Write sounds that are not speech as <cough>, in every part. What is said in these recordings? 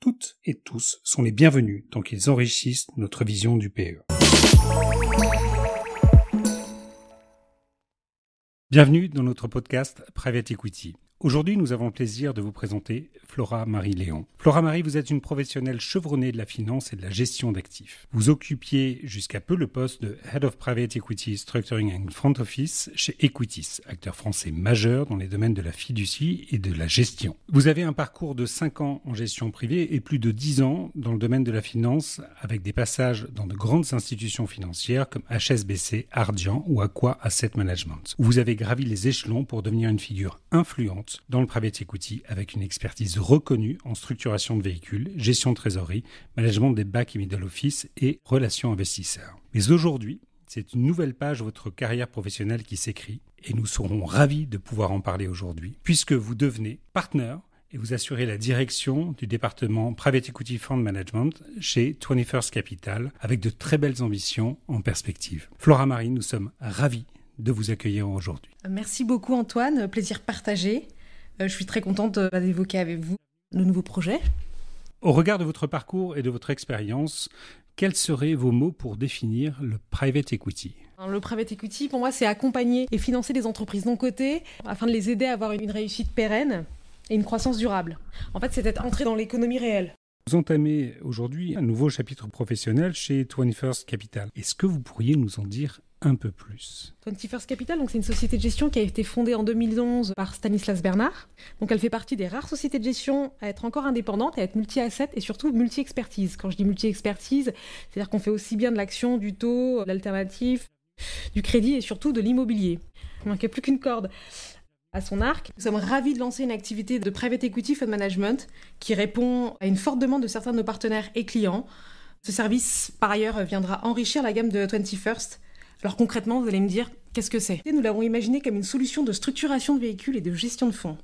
toutes et tous sont les bienvenus tant qu'ils enrichissent notre vision du PE. Bienvenue dans notre podcast Private Equity. Aujourd'hui, nous avons le plaisir de vous présenter Flora Marie Léon. Flora Marie, vous êtes une professionnelle chevronnée de la finance et de la gestion d'actifs. Vous occupiez jusqu'à peu le poste de Head of Private Equity Structuring and Front Office chez Equitis, acteur français majeur dans les domaines de la fiducie et de la gestion. Vous avez un parcours de 5 ans en gestion privée et plus de 10 ans dans le domaine de la finance avec des passages dans de grandes institutions financières comme HSBC, Ardian ou Aqua Asset Management. Vous avez gravi les échelons pour devenir une figure influente dans le private equity avec une expertise reconnue en structuration de véhicules, gestion de trésorerie, management des back et middle office et relations investisseurs. Mais aujourd'hui, c'est une nouvelle page de votre carrière professionnelle qui s'écrit et nous serons ravis de pouvoir en parler aujourd'hui puisque vous devenez partenaire et vous assurez la direction du département Private Equity Fund Management chez 21st Capital avec de très belles ambitions en perspective. Flora Marie, nous sommes ravis de vous accueillir aujourd'hui. Merci beaucoup Antoine, plaisir partagé. Euh, je suis très contente euh, d'évoquer avec vous le nouveau projet. Au regard de votre parcours et de votre expérience, quels seraient vos mots pour définir le private equity? Le private equity, pour moi, c'est accompagner et financer des entreprises non cotées afin de les aider à avoir une réussite pérenne et une croissance durable. En fait, c'est être entré dans l'économie réelle. Vous entamez aujourd'hui un nouveau chapitre professionnel chez 21st Capital. Est-ce que vous pourriez nous en dire un peu plus. 21st Capital, donc c'est une société de gestion qui a été fondée en 2011 par Stanislas Bernard. Donc elle fait partie des rares sociétés de gestion à être encore indépendante, à être multi-asset et surtout multi-expertise. Quand je dis multi-expertise, c'est-à-dire qu'on fait aussi bien de l'action, du taux, de l'alternatif, du crédit et surtout de l'immobilier. Il manquait plus qu'une corde à son arc. Nous sommes ravis de lancer une activité de private equity fund management qui répond à une forte demande de certains de nos partenaires et clients. Ce service, par ailleurs, viendra enrichir la gamme de 21st alors concrètement, vous allez me dire, qu'est-ce que c'est? Nous l'avons imaginé comme une solution de structuration de véhicules et de gestion de fonds.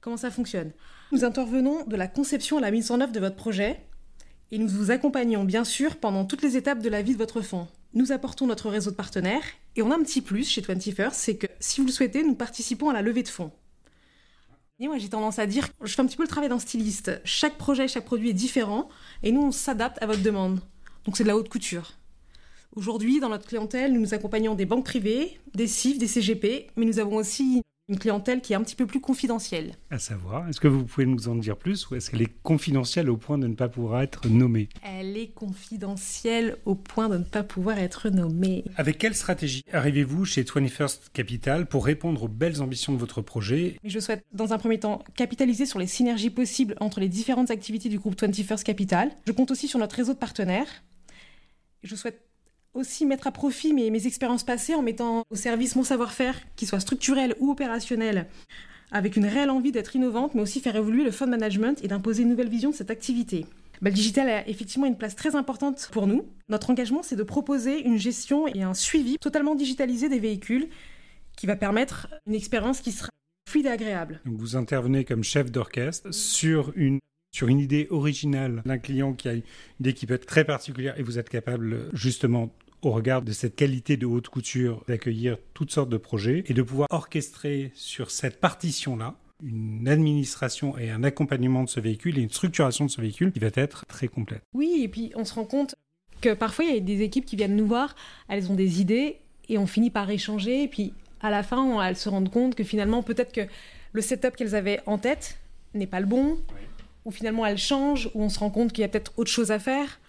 Comment ça fonctionne? Nous intervenons de la conception à la mise en œuvre de votre projet et nous vous accompagnons bien sûr pendant toutes les étapes de la vie de votre fonds. Nous apportons notre réseau de partenaires et on a un petit plus chez 21st, c'est que si vous le souhaitez, nous participons à la levée de fonds. Et moi, j'ai tendance à dire, je fais un petit peu le travail d'un styliste. Chaque projet, chaque produit est différent et nous, on s'adapte à votre demande. Donc c'est de la haute couture. Aujourd'hui, dans notre clientèle, nous nous accompagnons des banques privées, des CIF, des CGP, mais nous avons aussi une clientèle qui est un petit peu plus confidentielle. À savoir, est-ce que vous pouvez nous en dire plus ou est-ce qu'elle est confidentielle au point de ne pas pouvoir être nommée Elle est confidentielle au point de ne pas pouvoir être nommée. Avec quelle stratégie arrivez-vous chez 21st Capital pour répondre aux belles ambitions de votre projet? Je souhaite dans un premier temps capitaliser sur les synergies possibles entre les différentes activités du groupe 21st Capital. Je compte aussi sur notre réseau de partenaires. Je souhaite aussi mettre à profit mes, expériences passées en mettant au service mon savoir-faire, qu'il soit structurel ou opérationnel, avec une réelle envie d'être innovante, mais aussi faire évoluer le fund management et d'imposer une nouvelle vision de cette activité. Bah, le digital a effectivement une place très importante pour nous. Notre engagement, c'est de proposer une gestion et un suivi totalement digitalisé des véhicules qui va permettre une expérience qui sera fluide et agréable. Vous intervenez comme chef d'orchestre sur une sur une idée originale d'un client qui a une idée qui peut être très particulière et vous êtes capable justement au regard de cette qualité de haute couture d'accueillir toutes sortes de projets et de pouvoir orchestrer sur cette partition-là une administration et un accompagnement de ce véhicule et une structuration de ce véhicule qui va être très complète. Oui, et puis on se rend compte que parfois il y a des équipes qui viennent nous voir, elles ont des idées et on finit par échanger et puis à la fin elles se rendent compte que finalement peut-être que le setup qu'elles avaient en tête n'est pas le bon, ou finalement elles changent, ou on se rend compte qu'il y a peut-être autre chose à faire.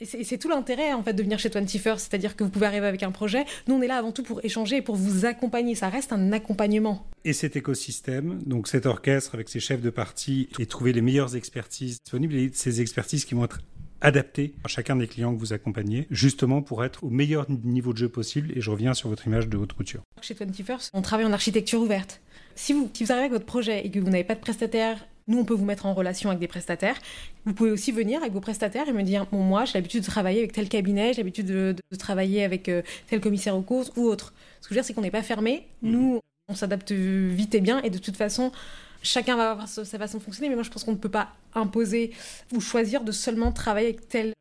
Et c'est tout l'intérêt en fait de venir chez 21st, c'est-à-dire que vous pouvez arriver avec un projet. Nous, on est là avant tout pour échanger et pour vous accompagner. Ça reste un accompagnement. Et cet écosystème, donc cet orchestre avec ses chefs de parti, et trouver les meilleures expertises disponibles et ces expertises qui vont être adaptées à chacun des clients que vous accompagnez, justement pour être au meilleur niveau de jeu possible. Et je reviens sur votre image de haute couture. Chez 21st, on travaille en architecture ouverte. Si vous, si vous arrivez avec votre projet et que vous n'avez pas de prestataire Nous, on peut vous mettre en relation avec des prestataires. Vous pouvez aussi venir avec vos prestataires et me dire Bon, moi, j'ai l'habitude de travailler avec tel cabinet, j'ai l'habitude de, de, travailler avec euh, tel commissaire aux courses ou autre. Ce que je veux dire, c'est qu'on n'est pas fermé. Mmh. Nous, on s'adapte vite et bien. Et de toute façon, chacun va avoir sa façon de fonctionner. Mais moi, je pense qu'on ne peut pas imposer ou choisir de seulement travailler avec tel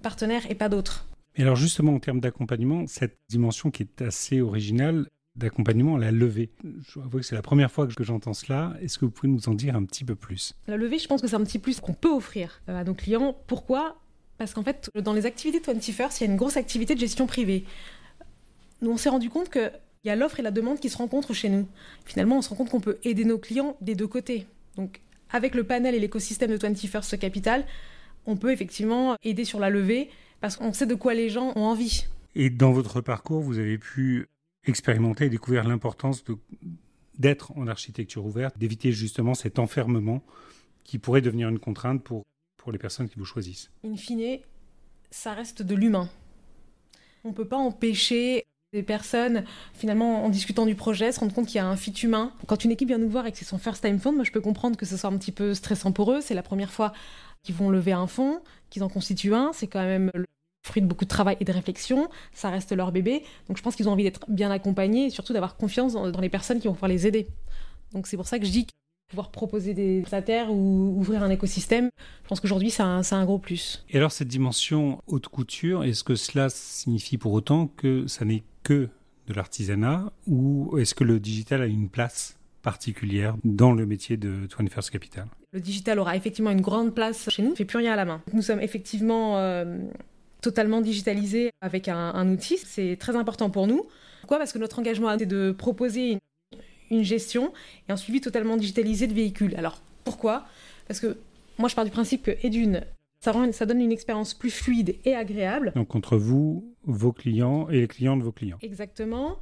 partenaire et pas d'autres. Et alors justement, en termes d'accompagnement, cette dimension qui est assez originale, d'accompagnement à la levée. Je vois que c'est la première fois que j'entends cela. Est-ce que vous pouvez nous en dire un petit peu plus? La levée, je pense que c'est un petit plus qu'on peut offrir euh, à nos clients. Pourquoi? Parce qu'en fait, dans les activités 21st, il y a une grosse activité de gestion privée. Nous, on s'est rendu compte qu'il y a l'offre et la demande qui se rencontrent chez nous. Finalement, on se rend compte qu'on peut aider nos clients des deux côtés. Donc, avec le panel et l'écosystème de 21st Capital, on peut effectivement aider sur la levée parce qu'on sait de quoi les gens ont envie. Et dans votre parcours, vous avez pu expérimenter et découvrir l'importance d'être en architecture ouverte, d'éviter justement cet enfermement qui pourrait devenir une contrainte pour, pour les personnes qui vous choisissent. In fine, ça reste de l'humain. On ne peut pas empêcher des personnes, finalement, en discutant du projet, se rendre compte qu'il y a un fit humain. Quand une équipe vient nous voir et que c'est son first time fund, moi je peux comprendre que ce soit un petit peu stressant pour eux. C'est la première fois qu'ils vont lever un fonds, qu'ils en constituent un. C'est quand même fruit de beaucoup de travail et de réflexion, ça reste leur bébé. Donc je pense qu'ils ont envie d'être bien accompagnés et surtout d'avoir confiance dans, les personnes qui vont pouvoir les aider. Donc c'est pour ça que je dis que pouvoir proposer des prestataires ou ouvrir un écosystème, je pense qu'aujourd'hui c'est un, un, gros plus. Et alors cette dimension haute couture, est-ce que cela signifie pour autant que ça n'est que de l'artisanat ou est-ce que le digital a une place particulière dans le métier de 21st Capital? Le digital aura effectivement une grande place chez nous, on ne fait plus rien à la main. Nous sommes effectivement euh, totalement digitalisé avec un, outil. C'est très important pour nous. Pourquoi? Parce que notre engagement est de proposer une, gestion et un suivi totalement digitalisé de véhicules. Alors pourquoi? Parce que moi je pars du principe que, et d'une, ça, ça donne une expérience plus fluide et agréable. Donc entre vous, vos clients et les clients de vos clients. Exactement.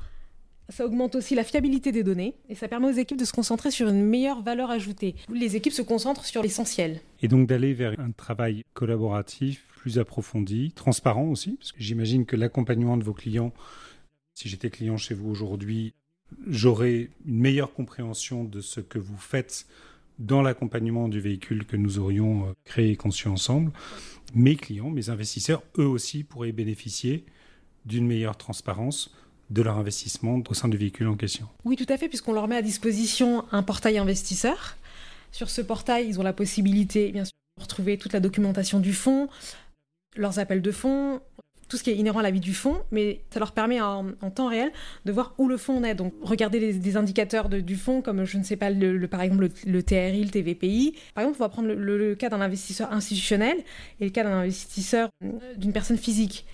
Ça augmente aussi la fiabilité des données et ça permet aux équipes de se concentrer sur une meilleure valeur ajoutée. Les équipes se concentrent sur l'essentiel. Et donc d'aller vers un travail collaboratif plus approfondi, transparent aussi, parce que j'imagine que l'accompagnement de vos clients, si j'étais client chez vous aujourd'hui, j'aurais une meilleure compréhension de ce que vous faites dans l'accompagnement du véhicule que nous aurions euh, créé et conçu ensemble. Mes clients, mes investisseurs, eux aussi pourraient bénéficier d'une meilleure transparence de leur investissement au sein du véhicule en question. Oui, tout à fait, puisqu'on leur met à disposition un portail investisseur. Sur ce portail, ils ont la possibilité, bien sûr, de retrouver toute la documentation du fonds, leurs appels de fonds, tout ce qui est inhérent à la vie du fonds, mais ça leur permet en, temps réel de voir où le fonds est. Donc, regarder des indicateurs du fonds, comme je ne sais pas, le, par exemple le, TRI, le TVPI. Par exemple, on va prendre le, cas d'un investisseur institutionnel et le cas d'un investisseur euh, d'une personne physique.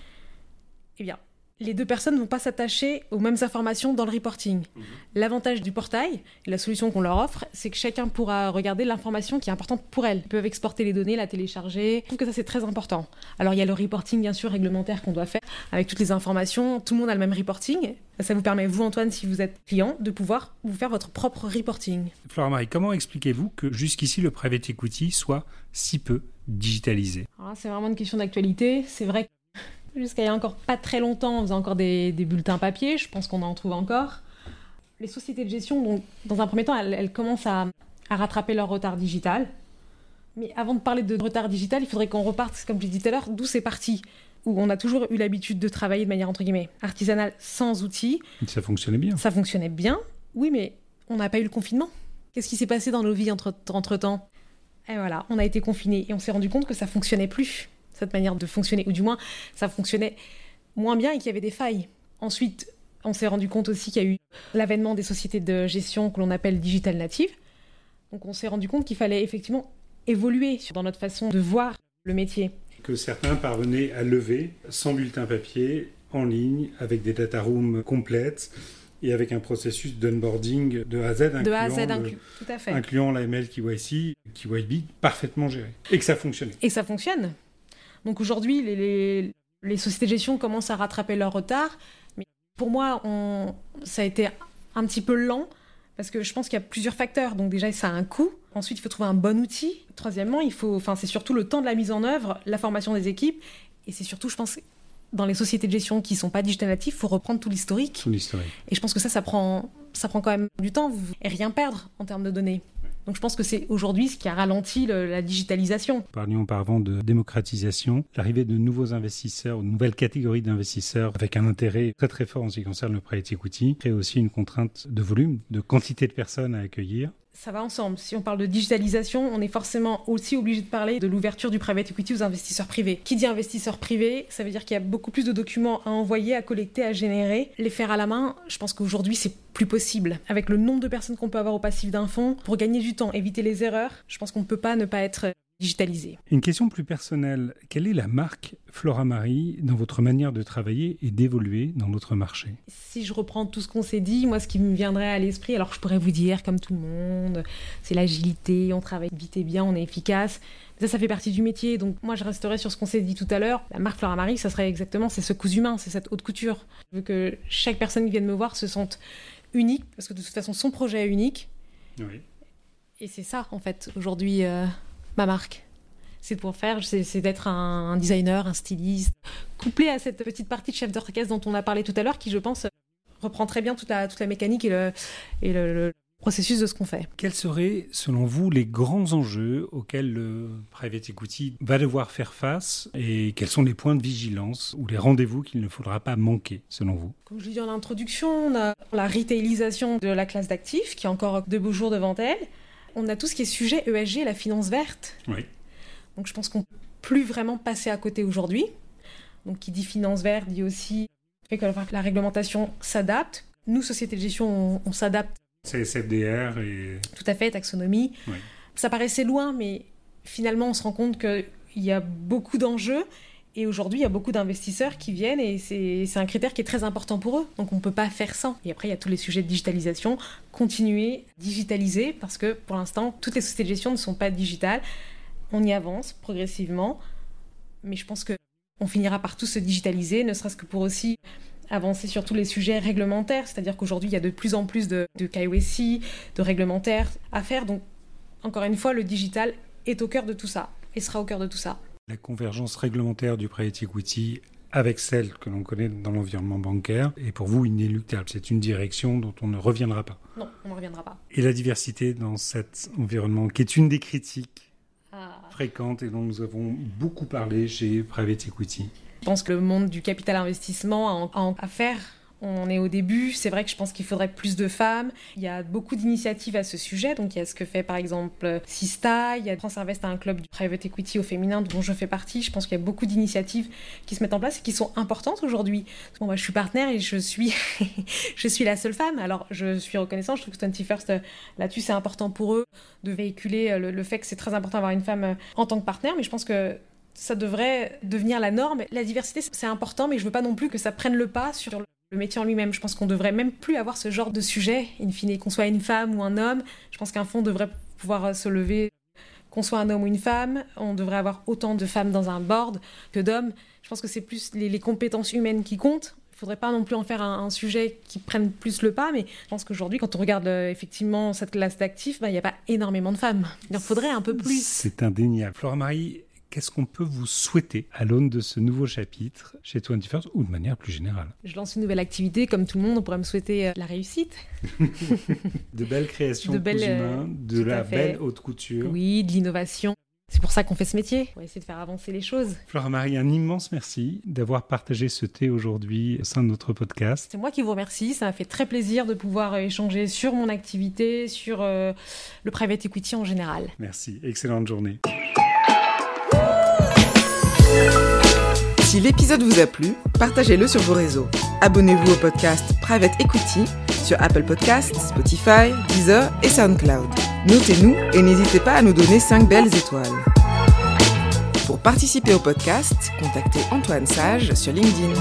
Eh bien, les deux personnes ne vont pas s'attacher aux mêmes informations dans le reporting. Mhm. L'avantage du portail, la solution qu'on leur offre, c'est que chacun pourra regarder l'information qui est importante pour elle. Ils peuvent exporter les données, la télécharger. Je trouve que ça, c'est très important. Alors, il y a le reporting, bien sûr, réglementaire qu'on doit faire avec toutes les informations. Tout le monde a le même reporting. Ça vous permet, vous, Antoine, si vous êtes client, de pouvoir vous faire votre propre reporting. Flora Marie, comment expliquez-vous que jusqu'ici, le private equity soit si peu digitalisé? C'est vraiment une question d'actualité. C'est vrai que Jusqu'à il y a encore pas très longtemps, on faisait encore des, bulletins papier. Je pense qu'on en trouve encore. Les sociétés de gestion, donc, dans un premier temps, elles, commencent à, rattraper leur retard digital. Mais avant de parler de retard digital, il faudrait qu'on reparte, comme je l'ai dit tout à l'heure, d'où c'est parti. Où on a toujours eu l'habitude de travailler de manière, entre guillemets, artisanale, sans outils. Ça fonctionnait bien. Ça fonctionnait bien, oui, mais on n'a pas eu le confinement. Qu'est-ce qui s'est passé dans nos vies entre-temps? Et voilà, on a été confinés et on s'est rendu compte que ça fonctionnait plus cette manière de fonctionner, ou du moins ça fonctionnait moins bien et qu'il y avait des failles. Ensuite, on s'est rendu compte aussi qu'il y a eu l'avènement des sociétés de gestion que l'on appelle digital native. Donc on s'est rendu compte qu'il fallait effectivement évoluer dans notre façon de voir le métier. Que certains parvenaient à lever sans bulletin papier, en ligne, avec des data rooms complètes et avec un processus d'onboarding de A à Z, de A à Z inclus, tout à fait. incluant l'AML KYC, KYB, parfaitement géré. Et que ça fonctionnait. Et ça fonctionne. Donc aujourd'hui, les, sociétés de gestion commencent à rattraper leur retard. Mais pour moi, ça a été un petit peu lent parce que je pense qu'il y a plusieurs facteurs. Donc déjà, ça a un coût. Ensuite, il faut trouver un bon outil. Troisièmement, il faut, enfin, c'est surtout le temps de la mise en œuvre, la formation des équipes, et c'est surtout, je pense, dans les sociétés de gestion qui ne sont pas digital natives, il faut reprendre tout l'historique. Tout l'historique. Et je pense que ça, ça prend, ça prend quand même du temps et rien perdre en termes de données. Donc je pense que c'est aujourd'hui ce qui a ralenti le, la digitalisation. Parlions auparavant de démocratisation, l'arrivée de nouveaux investisseurs, de nouvelles catégories d'investisseurs avec un intérêt très très fort en ce qui concerne le private equity, crée aussi une contrainte de volume, de quantité de personnes à accueillir ça va ensemble. Si on parle de digitalisation, on est forcément aussi obligé de parler de l'ouverture du private equity aux investisseurs privés. Qui dit investisseur privé, ça veut dire qu'il y a beaucoup plus de documents à envoyer, à collecter, à générer. Les faire à la main, je pense qu'aujourd'hui, c'est plus possible. Avec le nombre de personnes qu'on peut avoir au passif d'un fonds, pour gagner du temps, éviter les erreurs, je pense qu'on ne peut pas ne pas être Une question plus personnelle. Quelle est la marque Flora Marie dans votre manière de travailler et d'évoluer dans notre marché? Si je reprends tout ce qu'on s'est dit, moi, ce qui me viendrait à l'esprit, alors je pourrais vous dire, comme tout le monde, c'est l'agilité, on travaille vite et bien, on est efficace. Ça, ça fait partie du métier. Donc, moi, je resterai sur ce qu'on s'est dit tout à l'heure. La marque Flora Marie, ça serait exactement, c'est ce cousu humain, c'est cette haute couture. Je veux que chaque personne qui vienne me voir se sente unique, parce que de toute façon, son projet est unique. Oui. Et c'est ça, en fait, aujourd'hui. Euh ma marque. C'est pour faire, c'est d'être un, designer, un styliste, couplé à cette petite partie de chef d'orchestre dont on a parlé tout à l'heure, qui, je pense, reprend très bien toute la, toute la mécanique et le, et le, processus de ce qu'on fait. Quels seraient, selon vous, les grands enjeux auxquels le private equity va devoir faire face et quels sont les points de vigilance ou les rendez-vous qu'il ne faudra pas manquer, selon vous? Comme je l'ai dit en introduction, on a la retailisation de la classe d'actifs qui a encore de beaux jours devant elle on a tout ce qui est sujet ESG, la finance verte. Oui. Donc je pense qu'on ne peut plus vraiment passer à côté aujourd'hui. Donc qui dit finance verte dit aussi fait que la réglementation s'adapte. Nous, société de gestion, on, s'adapte. C'est SFDR et... Tout à fait, taxonomie. Oui. Ça paraissait loin, mais finalement, on se rend compte qu'il y a beaucoup d'enjeux et aujourd'hui, il y a beaucoup d'investisseurs qui viennent et c'est un critère qui est très important pour eux. Donc on ne peut pas faire sans. Et après, il y a tous les sujets de digitalisation. Continuer, digitaliser, parce que pour l'instant, toutes les sociétés de gestion ne sont pas digitales. On y avance progressivement. Mais je pense qu'on finira par tout se digitaliser, ne serait-ce que pour aussi avancer sur tous les sujets réglementaires. C'est-à-dire qu'aujourd'hui, il y a de plus en plus de, de KYC, de réglementaires à faire. Donc, encore une fois, le digital est au cœur de tout ça et sera au cœur de tout ça la convergence réglementaire du private equity avec celle que l'on connaît dans l'environnement bancaire est pour vous inéluctable. C'est une direction dont on ne reviendra pas. Non, on ne reviendra pas. Et la diversité dans cet environnement, qui est une des critiques ah. fréquentes et dont nous avons beaucoup parlé chez Private Equity. Je pense que le monde du capital investissement a à faire on est au début, c'est vrai que je pense qu'il faudrait plus de femmes. Il y a beaucoup d'initiatives à ce sujet, donc il y a ce que fait par exemple Sista, il y a France Invest, un club du private equity au féminin dont je fais partie. Je pense qu'il y a beaucoup d'initiatives qui se mettent en place et qui sont importantes aujourd'hui. Bon, moi, je suis partenaire et je suis, <laughs> je suis la seule femme. Alors, je suis reconnaissante. Je trouve que 21st, là-dessus, c'est important pour eux de véhiculer le, le fait que c'est très important d'avoir une femme en tant que partenaire. Mais je pense que ça devrait devenir la norme. La diversité, c'est important, mais je veux pas non plus que ça prenne le pas sur le métier en lui-même. Je pense qu'on devrait même plus avoir ce genre de sujet, in fine, qu'on soit une femme ou un homme. Je pense qu'un fonds devrait pouvoir se lever, qu'on soit un homme ou une femme. On devrait avoir autant de femmes dans un board que d'hommes. Je pense que c'est plus les, compétences humaines qui comptent. Il faudrait pas non plus en faire un, sujet qui prenne plus le pas, mais je pense qu'aujourd'hui, quand on regarde euh, effectivement cette classe d'actifs, bah, il n'y a pas énormément de femmes. Il en faudrait un peu plus. C'est indéniable. Flora Marie, qu'est-ce qu'on peut vous souhaiter à l'aune de ce nouveau chapitre chez 21st ou de manière plus générale? Je lance une nouvelle activité, comme tout le monde, on pourrait me souhaiter euh, la réussite. <laughs> de belles créations de, belles, humains, de la belle haute couture. Oui, de l'innovation. C'est pour ça qu'on fait ce métier, pour essayer de faire avancer les choses. Flora Marie, un immense merci d'avoir partagé ce thé aujourd'hui au sein de notre podcast. C'est moi qui vous remercie, ça m'a fait très plaisir de pouvoir échanger sur mon activité, sur euh, le private equity en général. Merci, excellente journée. Si l'épisode vous a plu, partagez-le sur vos réseaux. Abonnez-vous au podcast Private Equity sur Apple Podcasts, Spotify, Deezer et SoundCloud. Notez-nous et n'hésitez pas à nous donner 5 belles étoiles. Pour participer au podcast, contactez Antoine Sage sur LinkedIn.